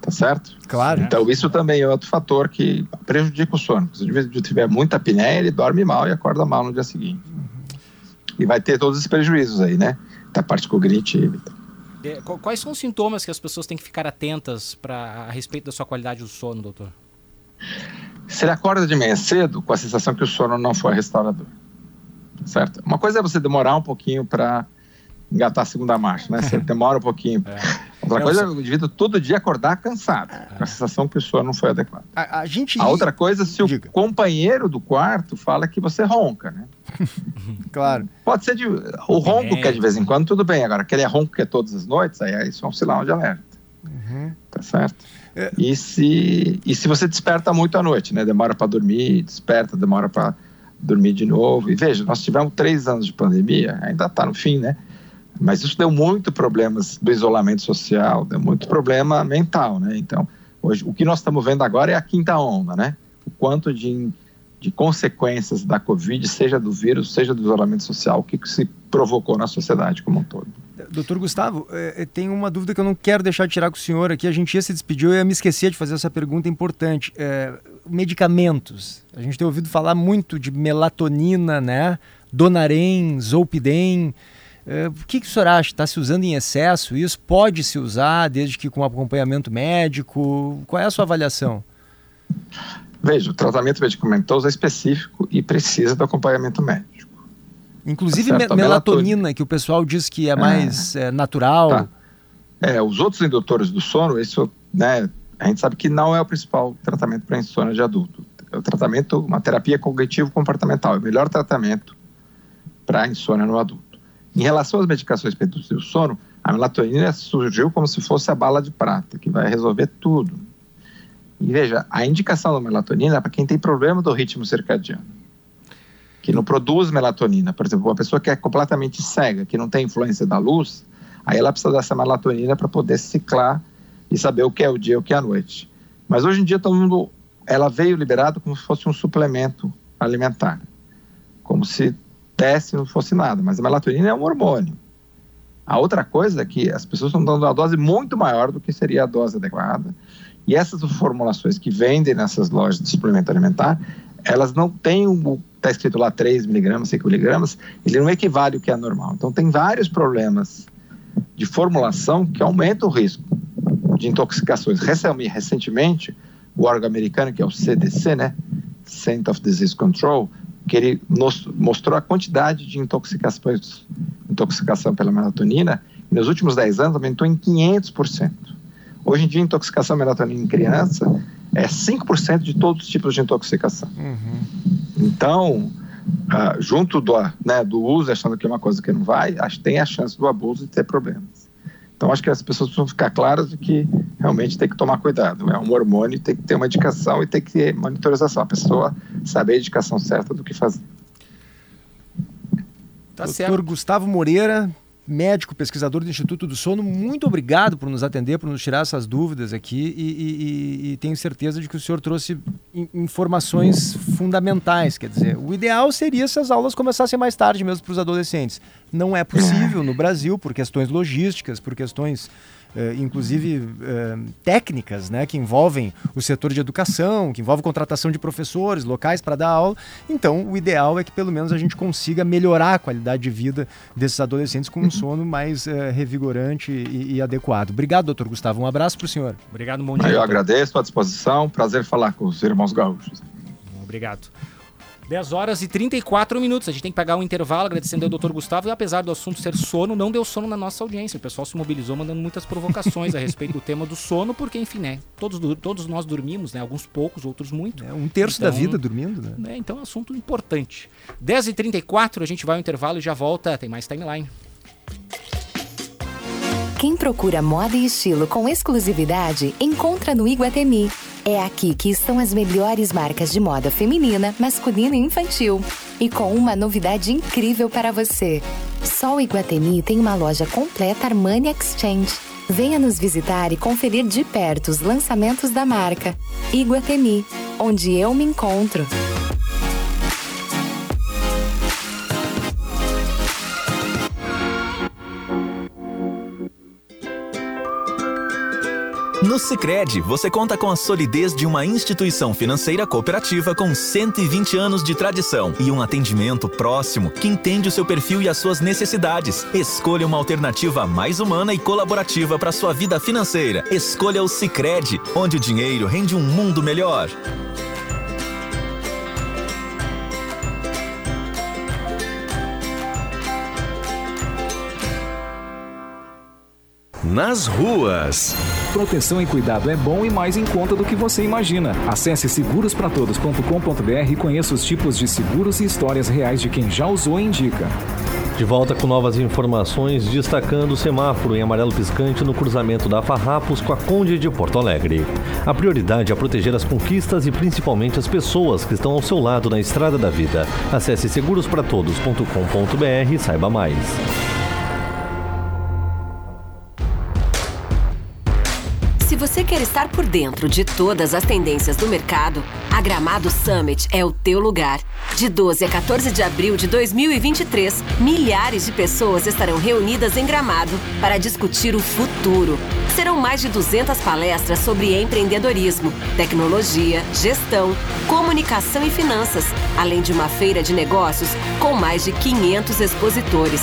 S4: Tá certo?
S3: Claro.
S4: Então, isso também é outro fator que prejudica o sono. Se ele tiver muita apneia, ele dorme mal e acorda mal no dia seguinte. E vai ter todos esses prejuízos aí, né? Da parte cognitiva.
S2: É, qu- Quais são os sintomas que as pessoas têm que ficar atentas pra, a respeito da sua qualidade do sono, doutor?
S4: Se ele acorda de manhã cedo com a sensação que o sono não foi restaurador. Certo? Uma coisa é você demorar um pouquinho para engatar a segunda marcha, né? Você demora um pouquinho. Outra
S2: É,
S4: coisa é
S2: eu
S4: o indivíduo todo dia acordar cansado, com a sensação que o sono não foi adequado.
S3: A, a gente.
S4: A outra coisa é se o
S3: Diga.
S4: companheiro do quarto fala que você ronca, né?
S3: Claro.
S4: Pode ser de. O ronco
S2: É.
S4: que é de vez em quando, tudo bem. Agora, aquele ronco que é todas as noites, aí isso é um sinal de alerta.
S3: Uhum.
S4: Tá certo?
S3: É.
S4: E, se, e se você desperta muito à noite, né? Demora para dormir, desperta, demora para dormir de novo. E veja, nós tivemos três anos de pandemia, ainda está no fim, né? Mas isso deu muito problemas do isolamento social, deu muito problema mental, né? Então, hoje, o que nós estamos vendo agora é a quinta onda, né? O quanto de, de consequências da Covid, seja do vírus, seja do isolamento social, o que, que se provocou na sociedade como um todo.
S3: Doutor Gustavo, eh, tem uma dúvida que eu não quero deixar de tirar com o senhor aqui. A gente ia se despedir, eu ia me esquecer de fazer essa pergunta importante. Eh, medicamentos. A gente tem ouvido falar muito de melatonina, né? Donarém, Zolpidem. Eh, o que, que o senhor acha? Está se usando em excesso? Isso pode se usar desde que com acompanhamento médico? Qual é a sua avaliação?
S4: Veja, o tratamento medicamentoso é específico e precisa do acompanhamento médico.
S3: Inclusive
S4: Tá a
S3: melatonina,
S4: melatonina.
S3: que o pessoal diz que é mais eh, natural.
S4: Tá. É, os outros indutores do sono, isso, né, a gente sabe que não é o principal tratamento para insônia de adulto. É o tratamento, uma terapia cognitivo-comportamental, é o melhor tratamento para insônia no adulto. Em relação às medicações para induzir o sono, a melatonina surgiu como se fosse a bala de prata, que vai resolver tudo. E veja, a indicação da melatonina é para quem tem problema do ritmo circadiano, que não produz melatonina. Por exemplo, uma pessoa que é completamente cega, que não tem influência da luz, aí ela precisa dessa melatonina para poder ciclar e saber o que é o dia e o que é a noite. Mas hoje em dia todo mundo, ela veio liberada como se fosse um suplemento alimentar, como se desse não fosse nada. Mas a melatonina é um hormônio. A outra coisa é que as pessoas estão dando uma dose muito maior do que seria a dose adequada. E essas formulações que vendem nessas lojas de suplemento alimentar, elas não têm o está escrito lá 3 miligramas, 5 miligramas, ele não equivale ao que é normal. Então tem vários problemas de formulação que aumentam o risco de intoxicações. Recentemente, o órgão americano, que é o CDC, né, Center of Disease Control, que ele mostrou a quantidade de intoxicações, intoxicação pela melatonina, nos últimos 10 anos aumentou em 500%. Hoje em dia, a intoxicação melatonina em criança é 5% de todos os tipos de intoxicação. Uhum. Então, uh, junto do, né, do uso, achando que é uma coisa que não vai, tem a chance do abuso de ter problemas. Então, acho que as pessoas precisam ficar claras de que realmente tem que tomar cuidado. É um hormônio, tem que ter uma indicação e tem que ter monitorização. A pessoa saber a indicação certa do que fazer.
S3: Tá Doutor certo. Gustavo Moreira, médico, pesquisador do Instituto do Sono, muito obrigado por nos atender, por nos tirar essas dúvidas aqui e, e, e tenho certeza de que o senhor trouxe informações fundamentais. Quer dizer, o ideal seria se as aulas começassem mais tarde mesmo para os adolescentes. Não é possível no Brasil por questões logísticas, por questões uh, inclusive uh, técnicas, né, que envolvem o setor de educação, que envolve contratação de professores, locais para dar aula. Então, o ideal é que pelo menos a gente consiga melhorar a qualidade de vida desses adolescentes com um uhum. sono mais uh, revigorante e, e, adequado. Obrigado, doutor Gustavo. Um abraço para o senhor.
S2: Obrigado, bom dia.
S4: Eu agradeço a disposição. Prazer falar com os irmãos gaúchos.
S2: Obrigado. 10 horas e 34 minutos. A gente tem que pegar um intervalo, agradecendo ao doutor Gustavo. E apesar do assunto ser sono, não deu sono na nossa audiência. O pessoal se mobilizou mandando muitas provocações a respeito do tema do sono, porque, enfim, né? Todos, todos nós dormimos, né? Alguns poucos, outros muito.
S3: É, um terço então, da vida dormindo, né?
S2: né? Então é um assunto importante. 10 e 34 a gente vai ao intervalo e já volta. Tem mais timeline.
S5: Quem procura moda e estilo com exclusividade, encontra no Iguatemi. É aqui que estão as melhores marcas de moda feminina, masculina e infantil. E com uma novidade incrível para você. O Iguatemi tem uma loja completa Armani Exchange. Venha nos visitar e conferir de perto os lançamentos da marca. Iguatemi, onde eu me encontro.
S6: No Sicredi, você conta com a solidez de uma instituição financeira cooperativa com 120 anos de tradição e um atendimento próximo que entende o seu perfil e as suas necessidades. Escolha uma alternativa mais humana e colaborativa para sua vida financeira. Escolha o Sicredi, onde o dinheiro rende um mundo melhor.
S1: Nas ruas.
S7: Proteção e cuidado é bom e mais em conta do que você imagina. Acesse segurospratodos.com.br e conheça os tipos de seguros e histórias reais de quem já usou e indica.
S1: De volta com novas informações, destacando o semáforo em amarelo piscante no cruzamento da Farrapos com a Conde de Porto Alegre. A prioridade é proteger as conquistas e principalmente as pessoas que estão ao seu lado na estrada da vida. Acesse segurospratodos.com.br e saiba mais.
S5: Quer estar por dentro de todas as tendências do mercado, a Gramado Summit é o teu lugar. De 12 a 14 de abril de 2023, milhares de pessoas estarão reunidas em Gramado para discutir o futuro. Serão mais de 200 palestras sobre empreendedorismo, tecnologia, gestão, comunicação e finanças, além de uma feira de negócios com mais de 500 expositores.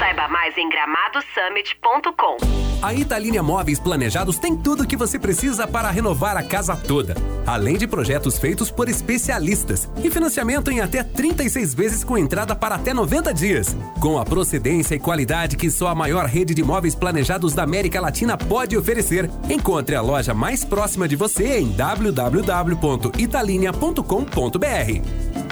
S5: Saiba mais em gramadosummit.com.
S8: A Italínia Móveis Planejados tem tudo o que você precisa para renovar a casa toda. Além de projetos feitos por especialistas e financiamento em até 36 vezes com entrada para até 90 dias. Com a procedência e qualidade que só a maior rede de móveis planejados da América Latina pode oferecer. Encontre a loja mais próxima de você em www.italinha.com.br.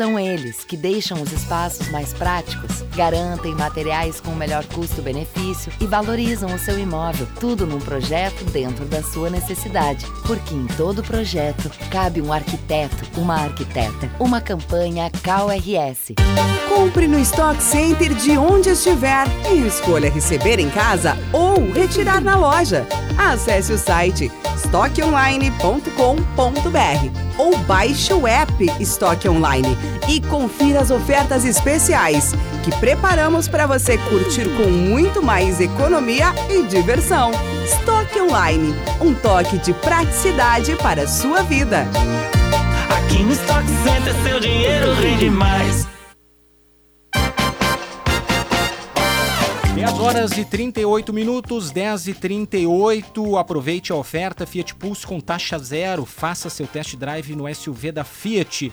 S9: São eles que deixam os espaços mais práticos, garantem materiais com melhor custo-benefício e valorizam o seu imóvel, tudo num projeto dentro da sua necessidade. Porque em todo projeto cabe um arquiteto, uma arquiteta, uma campanha CalRS.
S10: Compre no Stock Center de onde estiver e escolha receber em casa ou retirar na loja. Acesse o site estoqueonline.com.br ou baixe o app Estoque Online e confira as ofertas especiais que preparamos para você curtir com muito mais economia e diversão. Estoque Online, um toque de praticidade para a sua vida.
S11: Aqui no Stock Center seu dinheiro rende mais.
S2: 10 horas e 38 minutos, 10 e 38. Aproveite a oferta Fiat Pulse com taxa zero. Faça seu test drive no SUV da Fiat.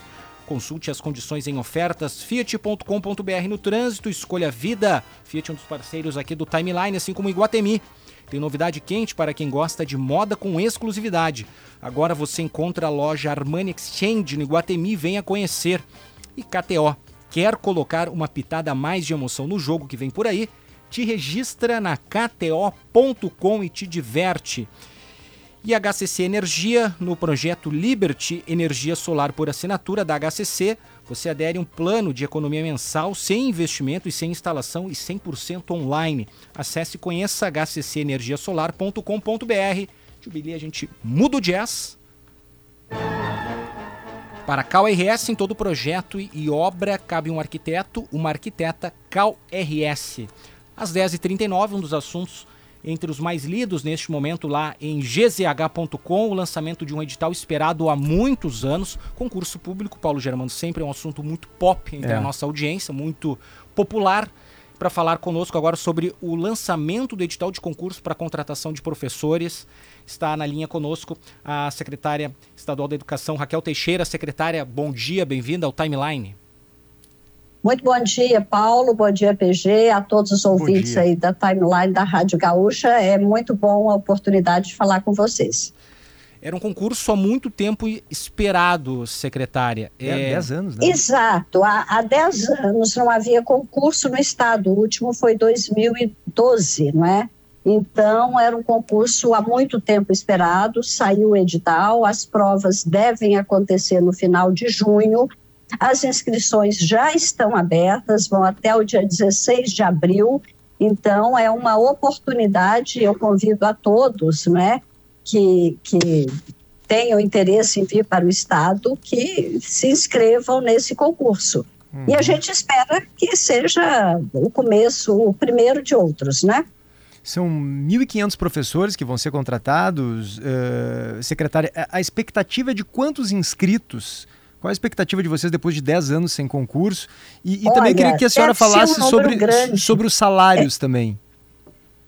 S2: Consulte as condições em ofertas fiat.com.br no trânsito. Escolha vida. Fiat é um dos parceiros aqui do Timeline, assim como Iguatemi. Tem novidade quente para quem gosta de moda com exclusividade. Agora você encontra a loja Armani Exchange no Iguatemi. Venha conhecer. E KTO. Quer colocar uma pitada a mais de emoção no jogo que vem por aí? te registra na KTO.com e te diverte. E HCC Energia, no projeto Liberty Energia Solar por assinatura da HCC, você adere a um plano de economia mensal sem investimento e sem instalação e 100% online. Acesse e conheça hccenergiasolar.com.br. Jubilee, a gente muda o jazz. Para Cal RS, em todo projeto e obra, cabe um arquiteto, uma arquiteta Cal RS. Às 10h39, um dos assuntos entre os mais lidos neste momento lá em gzh.com, o lançamento de um edital esperado há muitos anos, concurso público, Paulo Germano, sempre é um assunto muito pop entre é. a nossa audiência, muito popular. Para falar conosco agora sobre o lançamento do edital de concurso para contratação de professores, está na linha conosco a secretária estadual da Educação, Raquel Teixeira. Secretária, bom dia, bem-vinda ao Timeline.
S12: Muito bom dia, Paulo. Bom dia, PG, a todos os ouvintes aí da timeline da Rádio Gaúcha. É muito bom a oportunidade de falar com vocês.
S2: Era um concurso há muito tempo esperado, secretária.
S3: É, dez anos, né?
S12: Exato. Há, há dez anos não havia concurso no Estado. O último foi 2012, não é? Então, era um concurso há muito tempo esperado, saiu o edital, as provas devem acontecer no final de junho as inscrições já estão abertas, vão até o dia 16 de abril, então é uma oportunidade, eu convido a todos, né, que, que tenham interesse em vir para o Estado, que se inscrevam nesse concurso. Uhum. E a uhum. gente espera que seja o começo, o primeiro de outros, né?
S3: São 1.500 professores que vão ser contratados. Uh, secretária, a expectativa é de quantos inscritos qual a expectativa de vocês depois de 10 anos sem concurso? E, e Olha, também queria que a senhora falasse um sobre, sobre os salários é, também.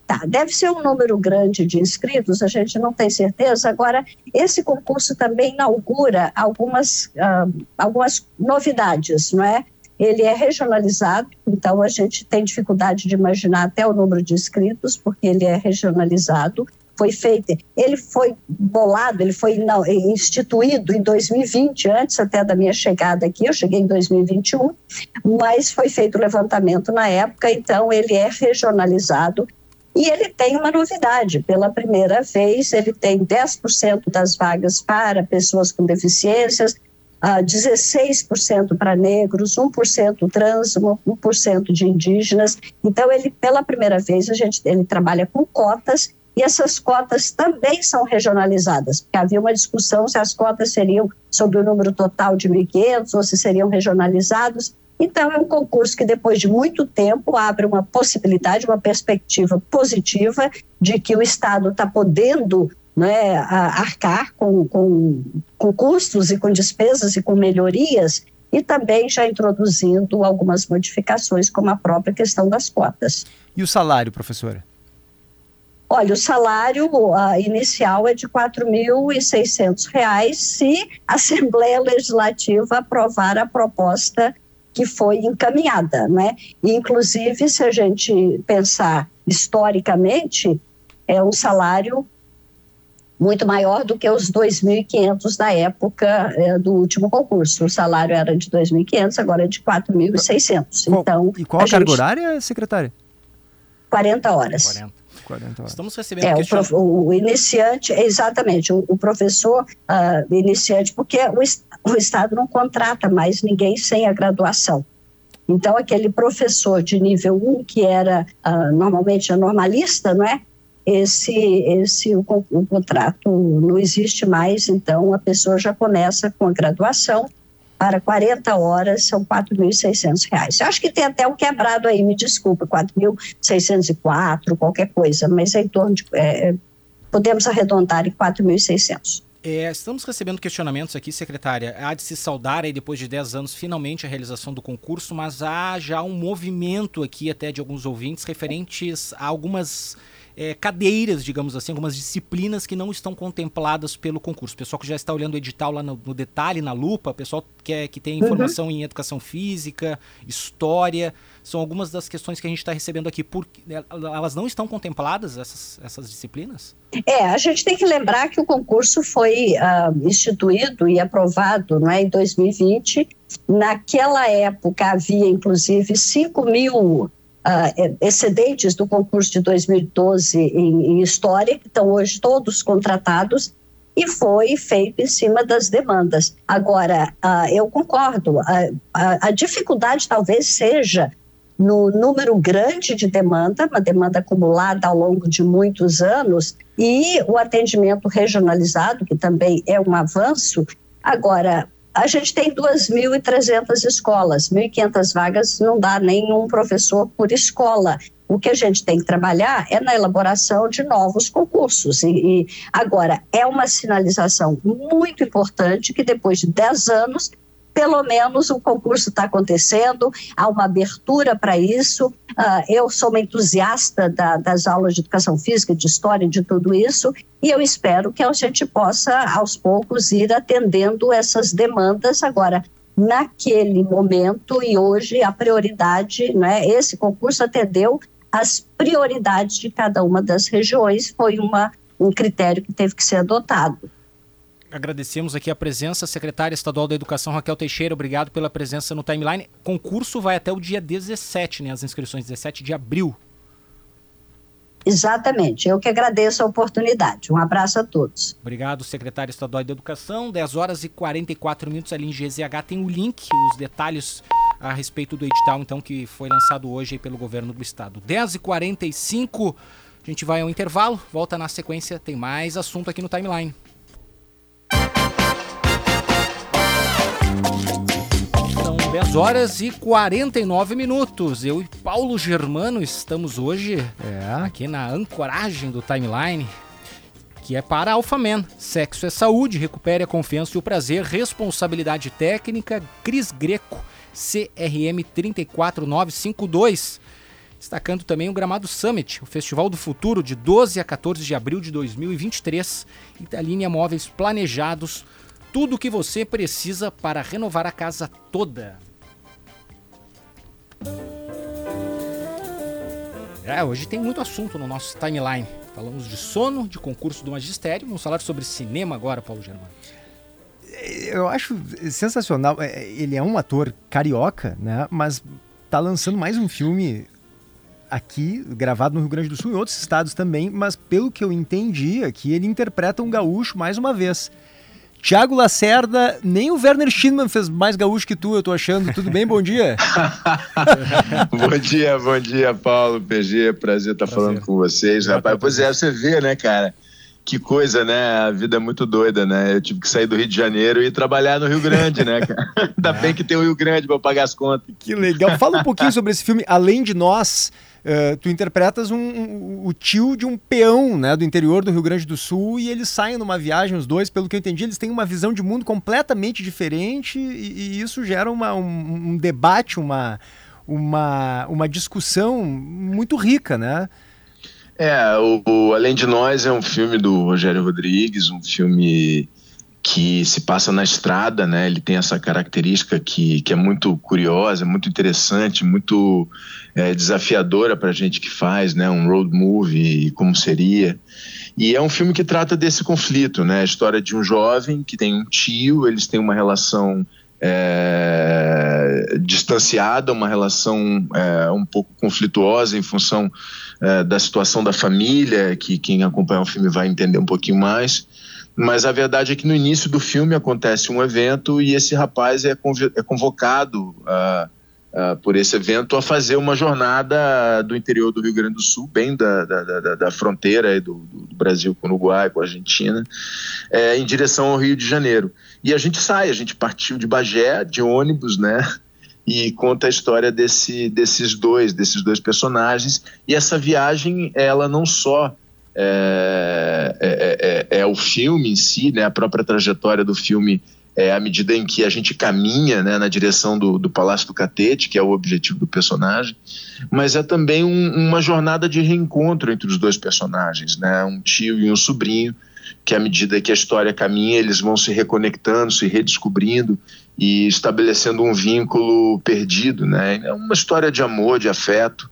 S12: Tá, deve ser um número grande de inscritos, a gente não tem certeza. Agora, esse concurso também inaugura algumas, uh, algumas novidades, não é? Ele é regionalizado, então a gente tem dificuldade de imaginar até o número de inscritos, porque ele é regionalizado foi feita, ele foi bolado, ele foi não, instituído em 2020, antes até da minha chegada aqui, eu cheguei em 2021, mas foi feito o levantamento na época, então ele é regionalizado e ele tem uma novidade, pela primeira vez ele tem 10% das vagas para pessoas com deficiências, uh, 16% para negros, 1% trans, 1% de indígenas. Então, ele, pela primeira vez, a gente, ele trabalha com cotas e essas cotas também são regionalizadas, porque havia uma discussão se as cotas seriam sobre o número total de 1.500 ou se seriam regionalizados. Então, é um concurso que, depois de muito tempo, abre uma possibilidade, uma perspectiva positiva de que o Estado está podendo né, arcar com, com, com custos e com despesas e com melhorias, e também já introduzindo algumas modificações, como a própria questão das cotas.
S3: E o salário, professora?
S12: Olha, o salário inicial é de R$ 4.600 se a Assembleia Legislativa aprovar a proposta que foi encaminhada, né? Inclusive, se a gente pensar historicamente, é um salário muito maior do que os 2.500 da época é, do último concurso. O salário era de 2.500, agora é de 4.600. Então,
S3: e qual a, a carga gente... horária, secretária?
S12: 40 horas.
S2: 40.
S3: 40 horas.
S2: Estamos recebendo
S12: é, o, prof, o, iniciante, exatamente, o, o professor uh, iniciante, porque o, o Estado não contrata mais ninguém sem a graduação. Então, aquele professor de nível 1, que era uh, normalmente a normalista, não é? esse, esse o, o, contrato não existe mais, então a pessoa já começa com a graduação, para 40 horas são R$ 4.600. Acho que tem até um quebrado aí, me desculpa, 4.604, qualquer coisa, mas é em torno de. É, podemos arredondar em 4.600.
S2: É, estamos recebendo questionamentos aqui, secretária. Há de se saudar aí, depois de 10 anos, finalmente a realização do concurso, mas há já um movimento aqui, até de alguns ouvintes, referentes a algumas é, cadeiras, digamos assim, algumas disciplinas que não estão contempladas pelo concurso. Pessoal que já está olhando o edital lá no, no detalhe, na lupa, pessoal que, é, que tem uhum. informação uhum. em educação física, história, são algumas das questões que a gente está recebendo aqui. Por, elas não estão contempladas, essas, essas disciplinas?
S12: É, a gente tem que lembrar que o concurso foi uh, instituído e aprovado não é, em 2020. Naquela época havia, inclusive, 5 mil uh, excedentes do concurso de 2012 em, em História, que estão hoje todos contratados, e foi feito em cima das demandas. Agora, uh, eu concordo, a, dificuldade talvez seja no número grande de demanda, uma demanda acumulada ao longo de muitos anos, e o atendimento regionalizado, que também é um avanço. Agora, a gente tem 2.300 escolas, 1.500 vagas não dá nenhum professor por escola. O que a gente tem que trabalhar é na elaboração de novos concursos. E, e agora, é uma sinalização muito importante que depois de 10 anos pelo menos o concurso está acontecendo, há uma abertura para isso. Uh, eu sou uma entusiasta da, das aulas de educação física, de história, de tudo isso, e eu espero que a gente possa, aos poucos, ir atendendo essas demandas. Agora, naquele momento e hoje, a prioridade, né, esse concurso atendeu as prioridades de cada uma das regiões, foi uma, um critério que teve que ser adotado.
S2: Agradecemos aqui a presença, secretária estadual da Educação Raquel Teixeira, obrigado pela presença no timeline. Concurso vai até o dia 17, né? As inscrições 17 de abril.
S12: Exatamente, eu que agradeço a oportunidade. Um abraço a todos.
S2: Obrigado, secretário estadual da Educação. 10 horas e 44 minutos ali em GZH tem o link, os detalhes a respeito do edital, então, que foi lançado hoje pelo governo do estado. 10 e 45 a gente vai ao intervalo, volta na sequência, tem mais assunto aqui no timeline. 10 horas e 49 minutos. Eu e Paulo Germano estamos hoje é. aqui na ancoragem do timeline. Que é para Alphaman. Sexo é saúde, recupere a confiança e o prazer, responsabilidade técnica, Cris Greco, CRM 34952. Destacando também o Gramado Summit, o Festival do Futuro, de 12 a 14 de abril de 2023. Italínia Móveis Planejados tudo o que você precisa para renovar a casa toda. É, hoje tem muito assunto no nosso timeline. Falamos de sono, de concurso do magistério, vamos falar sobre cinema agora, Paulo Germano.
S3: Eu acho sensacional. É, ele é um ator carioca, né? Mas tá lançando mais um filme aqui, gravado no Rio Grande do Sul em outros estados também, mas pelo que eu entendi aqui, ele interpreta um gaúcho mais uma vez. Tiago Lacerda, nem o Werner Schindman fez mais gaúcho que tu, eu tô achando. Tudo bem? Bom dia.
S13: bom dia, bom dia, Paulo, PG. Prazer estar prazer. falando com vocês, rapaz. Pois é, você vê, né, cara? Que coisa, né? A vida é muito doida, né? Eu tive que sair do Rio de Janeiro e trabalhar no Rio Grande, né, cara? Ainda bem que tem o Rio Grande para pagar as contas.
S3: Que legal. Fala um pouquinho sobre esse filme, Além de Nós. Uh, tu interpretas um, um, o tio de um peão né, do interior do Rio Grande do Sul e eles saem numa viagem, os dois, pelo que eu entendi, eles têm uma visão de mundo completamente diferente e, e isso gera uma, um, um, debate, uma, uma, uma discussão muito rica, né?
S13: É, o, o, Além de Nós é um filme do Rogério Rodrigues, um filme que se passa na estrada, né? Ele tem essa característica que, que é muito curiosa, muito interessante, muito é, desafiadora para a gente que faz, né? Um road movie, como seria. E é um filme que trata desse conflito, né? A história de um jovem que tem um tio, eles têm uma relação é, distanciada, uma relação é, um pouco conflituosa em função é, da situação da família, que quem acompanha o filme vai entender um pouquinho mais. Mas a verdade é que no início do filme acontece um evento e esse rapaz é, é convocado uh, uh, por esse evento a fazer uma jornada do interior do Rio Grande do Sul, bem da, da, da, da fronteira do, do, Brasil com o Uruguai, com a Argentina, é, em direção ao Rio de Janeiro. E a gente sai, a gente partiu de Bagé, de ônibus, né? E conta a história desse, desses dois, desses dois personagens. E essa viagem, ela não só é, é, é, é, o filme em si, né, a própria trajetória do filme, é à medida em que a gente caminha né, na direção do, do Palácio do Catete, que é o objetivo do personagem, mas é também um, uma jornada de reencontro entre os dois personagens, né, um tio e um sobrinho, que à medida que a história caminha, eles vão se reconectando, se redescobrindo e estabelecendo um vínculo perdido, né? É uma história de amor, de afeto,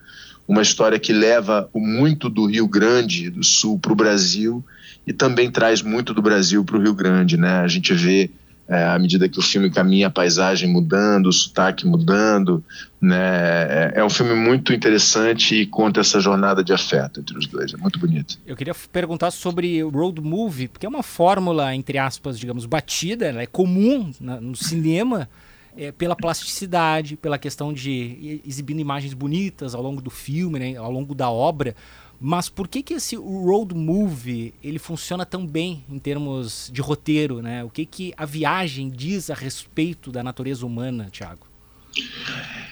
S13: uma história que leva muito do Rio Grande do Sul para o Brasil e também traz muito do Brasil para o Rio Grande, né? A gente vê é, à medida que o filme caminha, a paisagem mudando, o sotaque mudando, né? É, é um filme muito interessante e conta essa jornada de afeto entre os dois. É muito bonito.
S2: Eu queria perguntar sobre road movie, porque é uma fórmula entre aspas, digamos, batida, ela é comum no cinema é, pela plasticidade, pela questão de exibindo imagens bonitas ao longo do filme, né, ao longo da obra. Mas por que que esse road movie ele funciona tão bem em termos de roteiro, né? O que que a viagem diz a respeito da natureza humana, Tiago?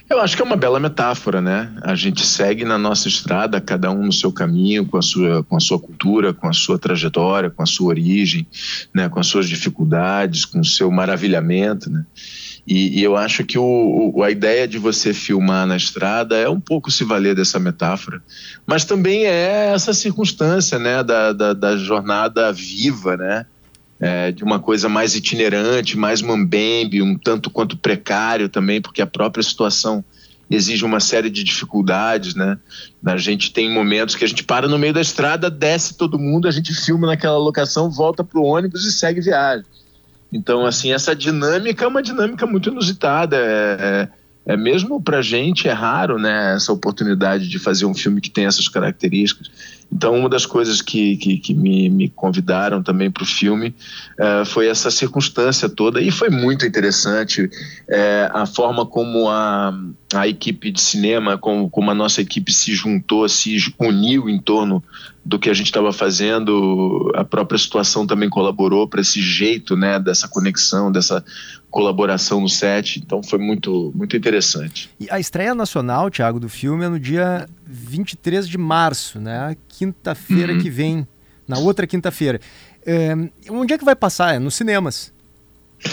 S13: Eu acho que é uma bela metáfora, né? A gente segue na nossa estrada, cada um no seu caminho, com a sua, com a sua cultura, com a sua trajetória, com a sua origem, né? com as suas dificuldades, com o seu maravilhamento, né? E, e eu acho que o, o, a ideia de você filmar na estrada é um pouco se valer dessa metáfora, mas também é essa circunstância, né, da, da, da jornada viva, né, é, de uma coisa mais itinerante, mais mambembe, um tanto quanto precário também, porque a própria situação exige uma série de dificuldades, né? A gente tem momentos que a gente para no meio da estrada, desce todo mundo, a gente filma naquela locação, volta para o ônibus e segue viagem. Então, assim, essa dinâmica é uma dinâmica muito inusitada. É, é, mesmo para gente é raro, né, essa oportunidade de fazer um filme que tem essas características. Então, uma das coisas que, que, que me, me convidaram também para o filme é, foi essa circunstância toda, e foi muito interessante é, a forma como a, a equipe de cinema, como, como a nossa equipe se juntou, se uniu em torno do que a gente estava fazendo, a própria situação também colaborou para esse jeito, né, dessa conexão, dessa colaboração no set. Então foi muito, muito interessante.
S3: E a estreia nacional, Thiago, do filme é no dia 23 de março, né, quinta-feira uhum. que vem, na outra quinta-feira. É, onde é que vai passar? É nos cinemas?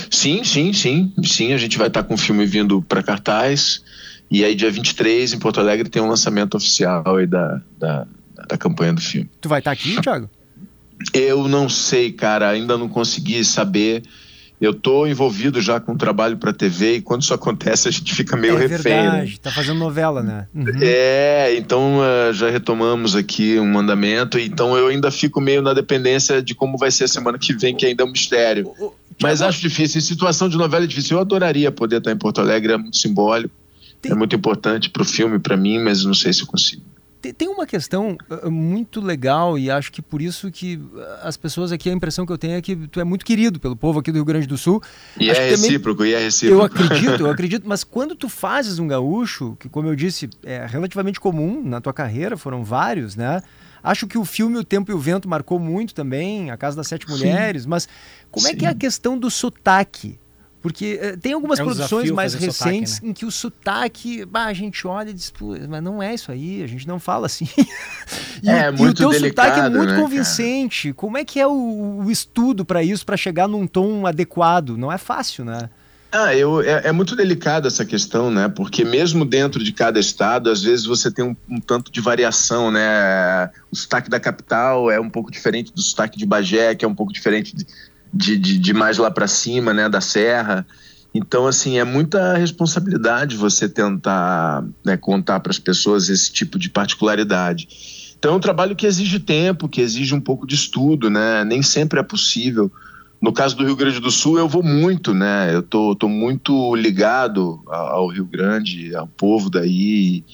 S13: Sim, sim, sim. Sim, a gente vai estar com o filme vindo para cartaz. E aí, dia 23, em Porto Alegre, tem um lançamento oficial aí da, da da campanha do filme.
S3: Tu vai estar aqui, Thiago?
S13: Eu não sei, cara, ainda não consegui saber. Eu tô envolvido já com trabalho para TV e quando isso acontece a gente fica meio
S3: é
S13: refém.
S3: É verdade, né? tá fazendo novela, né?
S13: Uhum. É, então uh, já retomamos aqui um mandamento, então eu ainda fico meio na dependência de como vai ser a semana que vem, que ainda é um mistério. Mas acho difícil, em situação de novela é difícil. Eu adoraria poder estar em Porto Alegre, é muito simbólico, Tem... é muito importante para o filme, para mim, mas não sei se eu consigo.
S3: Tem uma questão uh, muito legal e acho que por isso que as pessoas aqui, a impressão que eu tenho é que tu é muito querido pelo povo aqui do Rio Grande do Sul.
S13: E acho é recíproco, também, e é recíproco.
S3: Eu acredito, eu acredito, mas quando tu fazes um gaúcho, que como eu disse, é relativamente comum na tua carreira, foram vários, né? Acho que o filme O Tempo e o Vento marcou muito também, A Casa das Sete Mulheres, Sim. mas como Sim. é que é a questão do sotaque? Porque uh, tem algumas é um produções mais recentes sotaque, né? em que o sotaque, bah, a gente olha e diz, mas não é isso aí, a gente não fala assim. e, é, o, muito e o teu delicado, sotaque é muito né, convincente. Cara? Como é que é o, o estudo para isso, para chegar num tom adequado? Não é fácil, né?
S13: Ah, eu, é, é, muito delicado essa questão, né? Porque mesmo dentro de cada estado, às vezes você tem um, um, tanto de variação, né? O sotaque da capital é um pouco diferente do sotaque de Bagé, que é um pouco diferente de, de, de, de mais lá para cima, né, da serra. Então, assim, é muita responsabilidade você tentar né, contar para as pessoas esse tipo de particularidade. Então, é um trabalho que exige tempo, que exige um pouco de estudo, né? Nem sempre é possível. No caso do Rio Grande do Sul, eu vou muito, né? Eu tô, tô muito ligado ao Rio Grande, ao povo daí.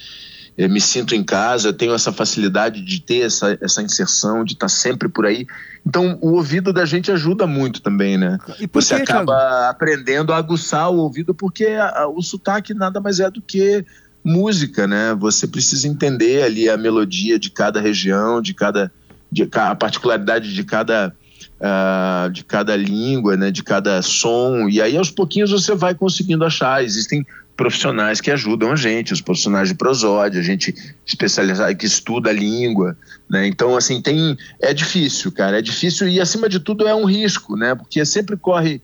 S13: Eu me sinto em casa, eu tenho essa facilidade de ter essa, essa inserção, de estar sempre por aí. Então, o ouvido da gente ajuda muito também, né? Você
S3: que,
S13: acaba
S3: Thiago?
S13: aprendendo a aguçar o ouvido, porque a, a, o sotaque nada mais é do que música, né? Você precisa entender ali a melodia de cada região, de cada de, a particularidade de cada uh, de cada língua, né? De cada som e aí aos pouquinhos você vai conseguindo achar. Existem profissionais que ajudam a gente, os profissionais de prosódia, a gente especializado que estuda a língua, né? Então assim tem é difícil, cara, é difícil e acima de tudo é um risco, né? Porque sempre corre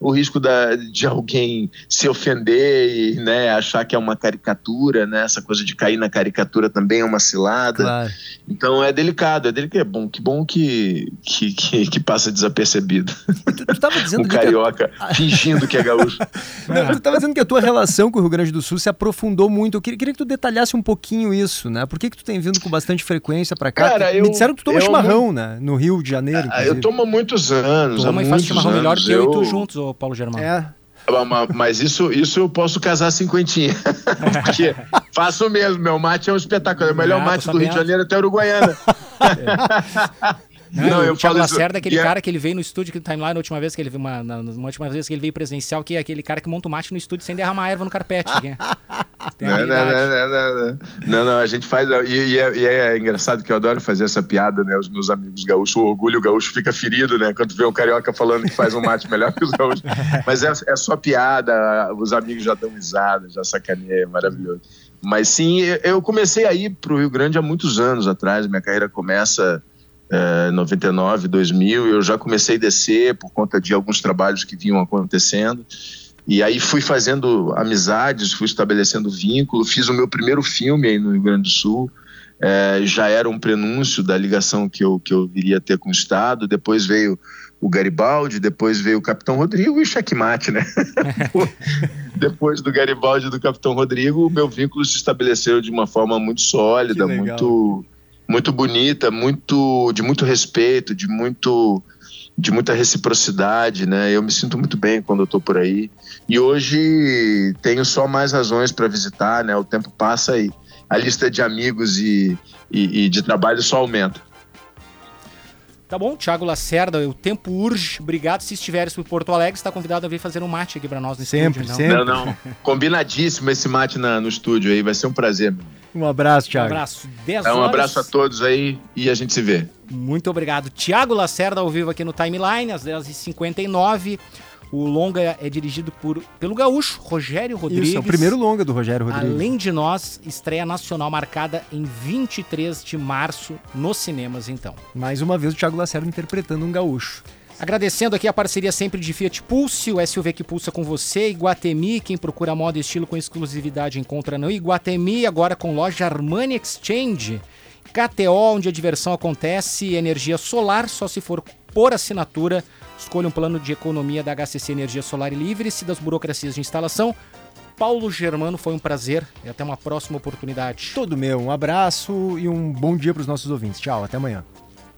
S13: o risco da, de alguém se ofender e né, achar que é uma caricatura, né? Essa coisa de cair na caricatura também é uma cilada.
S3: Claro.
S13: Então é delicado, é delicado. É bom, que bom que, que, que, que passa desapercebido.
S3: Tu, tu tava dizendo
S13: um
S3: que
S13: carioca fingindo que é gaúcho.
S3: Não, tu estava dizendo que a tua relação com o Rio Grande do Sul se aprofundou muito. Eu queria, queria que tu detalhasse um pouquinho isso, né? Por que, que tu tem vindo com bastante frequência para cá?
S13: Cara,
S3: Me
S13: eu-
S3: disseram que tu toma
S13: eu
S3: chimarrão,
S13: não-
S3: né? No Rio de Janeiro.
S13: Ah,
S3: inclusive.
S13: eu tomo há muitos anos.
S2: Tua
S13: há
S2: mãe faz chimarrão melhor
S13: anos.
S2: que eu, e tu juntos, ô Paulo Germano.
S3: É.
S13: Ma- Mas isso, isso eu posso casar cinquentinha. Porque faço mesmo. Meu mate é um espetáculo. É o melhor
S2: Ah,
S13: mate do Rio de. Janeiro até Uruguaiana.
S2: Não,
S13: eu
S2: o Thiago. Lacerda é aquele
S13: E é-
S2: cara que ele veio no estúdio que no timeline na última vez que ele veio, uma, na, na última vez que ele veio presencial, que é aquele cara que monta o mate no estúdio sem derramar erva no carpete. é-
S13: Não, não, não, não, não, não. Não, não, a gente faz. E, e é, e é engraçado que eu adoro fazer essa piada, né? Os meus amigos gaúchos, o orgulho gaúcho fica ferido, né? Quando vê um carioca falando que faz um mate melhor que os gaúchos. Mas é, é só piada, os amigos já dão risada, já sacaneia, é maravilhoso. Mas sim, eu comecei a ir pro Rio Grande há muitos anos atrás, minha carreira começa em 99, 2000, eu já comecei a descer por conta de alguns trabalhos que vinham acontecendo. E aí fui fazendo amizades, fui estabelecendo vínculo, fiz o meu primeiro filme aí no Rio Grande do Sul. É, já era um prenúncio da ligação que eu, que eu viria a ter com o Estado. Depois veio o Garibaldi, depois veio o Capitão Rodrigo e checkmate, né? depois do Garibaldi e do Capitão Rodrigo, o meu vínculo se estabeleceu de uma forma muito sólida, muito muito bonita, muito de muito respeito, de muito de muita reciprocidade, né? Eu me sinto muito bem quando eu tô por aí. E hoje tenho só mais razões para visitar, né? O tempo passa e a lista de amigos e, e, e de trabalho só aumenta.
S2: Tá bom, Thiago Lacerda, o tempo urge. Obrigado. Se estiveres por Porto Alegre, está convidado a vir fazer um mate aqui pra nós no
S3: Sempre,
S2: estúdio.
S3: sempre.
S13: Não, não. Combinadíssimo esse mate na- no estúdio aí, vai ser um prazer. meu.
S3: Um abraço,
S2: Um
S3: Thiago.
S2: abraço. 10
S13: É, um
S2: horas.
S13: abraço a todos aí e a gente se vê.
S2: Muito obrigado. Tiago Lacerda ao vivo aqui no Timeline, às 10h59. O longa é dirigido por, pelo gaúcho Rogério Rodrigues.
S3: Isso, é o primeiro longa do Rogério Rodrigues.
S2: Além de nós, estreia nacional marcada em 23 de março nos cinemas, então.
S3: Mais uma vez o Thiago Lacerda interpretando um gaúcho.
S2: Agradecendo aqui a parceria sempre de Fiat Pulse, o SUV que pulsa com você, Iguatemi, quem procura moda e estilo com exclusividade encontra no Iguatemi, agora com loja Armani Exchange. KTO, onde a diversão acontece, energia solar, só se for por assinatura. Escolha um plano de economia da HCC Energia Solar e Livre-se das burocracias de instalação. Paulo Germano, foi um prazer e até uma próxima oportunidade.
S3: Todo meu, um abraço e um bom dia para os nossos ouvintes. Tchau, até amanhã.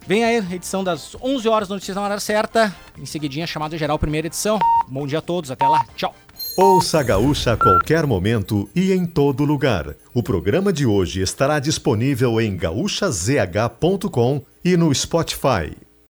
S2: Vem aí, edição das 11 horas, notícias na hora certa. Em seguidinha, chamada geral, primeira edição. Bom dia a todos, até lá, tchau.
S1: Ouça a Gaúcha a qualquer momento e em todo lugar. O programa de hoje estará disponível em gaúchazh.com e no Spotify.